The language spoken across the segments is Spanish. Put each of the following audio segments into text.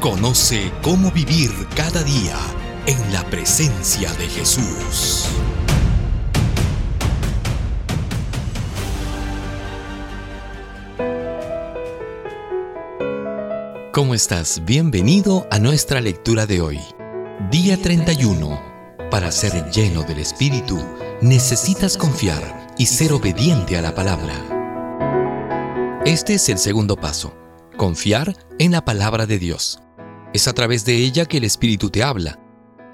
Conoce cómo vivir cada día en la presencia de Jesús. ¿Cómo estás? Bienvenido a nuestra lectura de hoy. Día 31. Para ser lleno del Espíritu, necesitas confiar y ser obediente a la palabra. Este es el segundo paso, confiar en la palabra de Dios. Es a través de ella que el Espíritu te habla.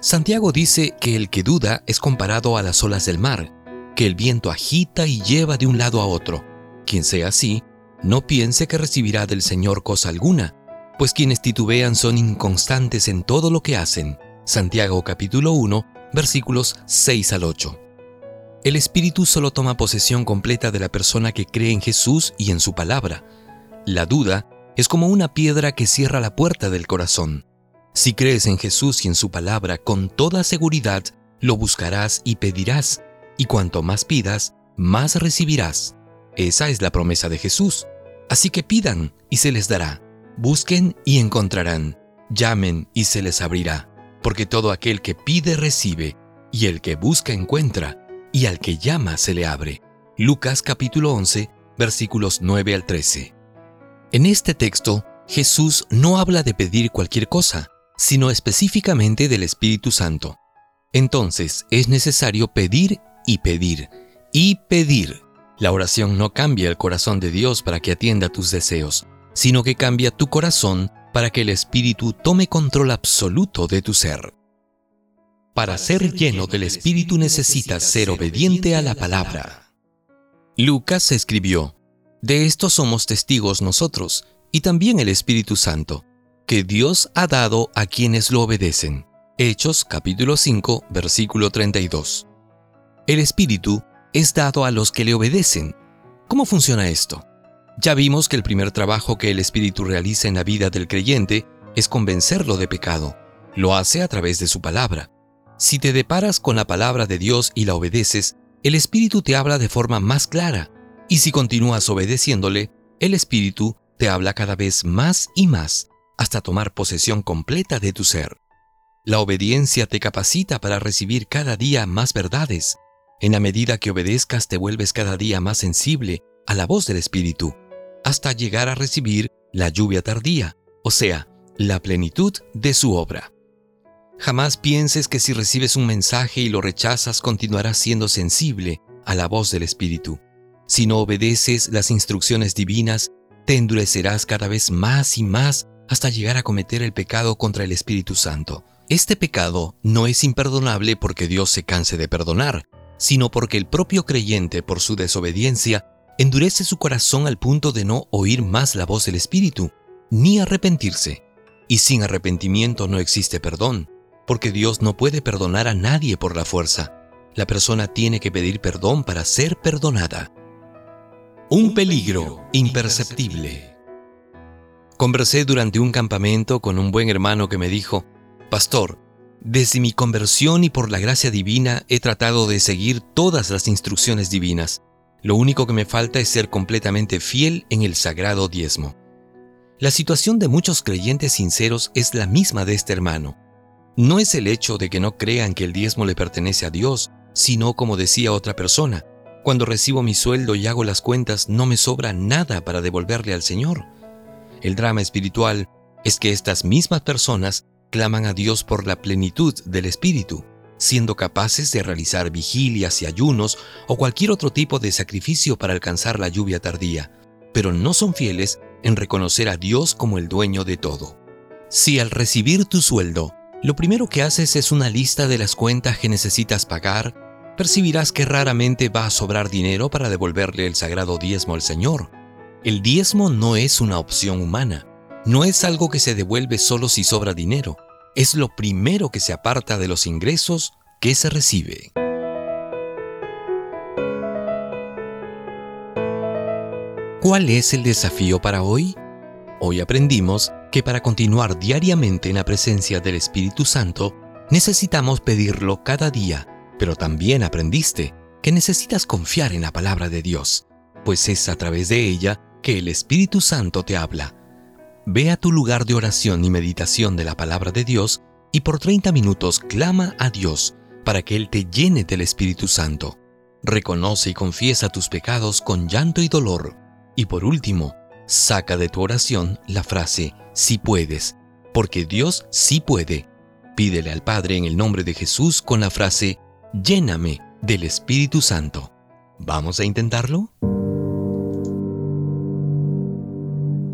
Santiago dice que el que duda es comparado a las olas del mar, que el viento agita y lleva de un lado a otro. Quien sea así, no piense que recibirá del Señor cosa alguna, pues quienes titubean son inconstantes en todo lo que hacen. Santiago capítulo 1, versículos 6 al 8. El Espíritu solo toma posesión completa de la persona que cree en Jesús y en su palabra. La duda es como una piedra que cierra la puerta del corazón. Si crees en Jesús y en su palabra con toda seguridad, lo buscarás y pedirás, y cuanto más pidas, más recibirás. Esa es la promesa de Jesús. Así que pidan y se les dará. Busquen y encontrarán. Llamen y se les abrirá. Porque todo aquel que pide recibe, y el que busca encuentra, y al que llama se le abre. Lucas capítulo 11, versículos 9 al 13. En este texto, Jesús no habla de pedir cualquier cosa, sino específicamente del Espíritu Santo. Entonces, es necesario pedir y pedir y pedir. La oración no cambia el corazón de Dios para que atienda tus deseos, sino que cambia tu corazón para que el Espíritu tome control absoluto de tu ser. Para ser lleno del Espíritu necesitas ser obediente a la palabra. Lucas escribió, de esto somos testigos nosotros, y también el Espíritu Santo, que Dios ha dado a quienes lo obedecen. Hechos capítulo 5, versículo 32. El Espíritu es dado a los que le obedecen. ¿Cómo funciona esto? Ya vimos que el primer trabajo que el Espíritu realiza en la vida del creyente es convencerlo de pecado. Lo hace a través de su palabra. Si te deparas con la palabra de Dios y la obedeces, el Espíritu te habla de forma más clara y si continúas obedeciéndole, el Espíritu te habla cada vez más y más hasta tomar posesión completa de tu ser. La obediencia te capacita para recibir cada día más verdades. En la medida que obedezcas te vuelves cada día más sensible a la voz del Espíritu, hasta llegar a recibir la lluvia tardía, o sea, la plenitud de su obra. Jamás pienses que si recibes un mensaje y lo rechazas continuarás siendo sensible a la voz del Espíritu. Si no obedeces las instrucciones divinas, te endurecerás cada vez más y más hasta llegar a cometer el pecado contra el Espíritu Santo. Este pecado no es imperdonable porque Dios se canse de perdonar, sino porque el propio creyente, por su desobediencia, endurece su corazón al punto de no oír más la voz del Espíritu, ni arrepentirse. Y sin arrepentimiento no existe perdón, porque Dios no puede perdonar a nadie por la fuerza. La persona tiene que pedir perdón para ser perdonada. Un peligro imperceptible. Conversé durante un campamento con un buen hermano que me dijo, Pastor, desde mi conversión y por la gracia divina he tratado de seguir todas las instrucciones divinas. Lo único que me falta es ser completamente fiel en el sagrado diezmo. La situación de muchos creyentes sinceros es la misma de este hermano. No es el hecho de que no crean que el diezmo le pertenece a Dios, sino como decía otra persona, cuando recibo mi sueldo y hago las cuentas, no me sobra nada para devolverle al Señor. El drama espiritual es que estas mismas personas claman a Dios por la plenitud del Espíritu, siendo capaces de realizar vigilias y ayunos o cualquier otro tipo de sacrificio para alcanzar la lluvia tardía, pero no son fieles en reconocer a Dios como el dueño de todo. Si al recibir tu sueldo, lo primero que haces es una lista de las cuentas que necesitas pagar, percibirás que raramente va a sobrar dinero para devolverle el sagrado diezmo al Señor. El diezmo no es una opción humana, no es algo que se devuelve solo si sobra dinero. es lo primero que se aparta de los ingresos que se recibe. ¿Cuál es el desafío para hoy? Hoy aprendimos que para continuar diariamente en la presencia del Espíritu Santo, necesitamos pedirlo cada día, pero también aprendiste que necesitas confiar en la palabra de Dios, pues es a través de ella que el Espíritu Santo te habla. Ve a tu lugar de oración y meditación de la palabra de Dios y por 30 minutos clama a Dios para que Él te llene del Espíritu Santo. Reconoce y confiesa tus pecados con llanto y dolor. Y por último, saca de tu oración la frase si puedes, porque Dios sí puede. Pídele al Padre en el nombre de Jesús con la frase lléname del Espíritu Santo. ¿Vamos a intentarlo?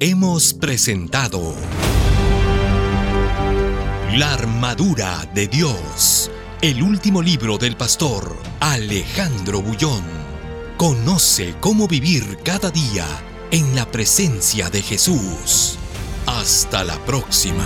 Hemos presentado La armadura de Dios, el último libro del pastor Alejandro Bullón. Conoce cómo vivir cada día en la presencia de Jesús. Hasta la próxima.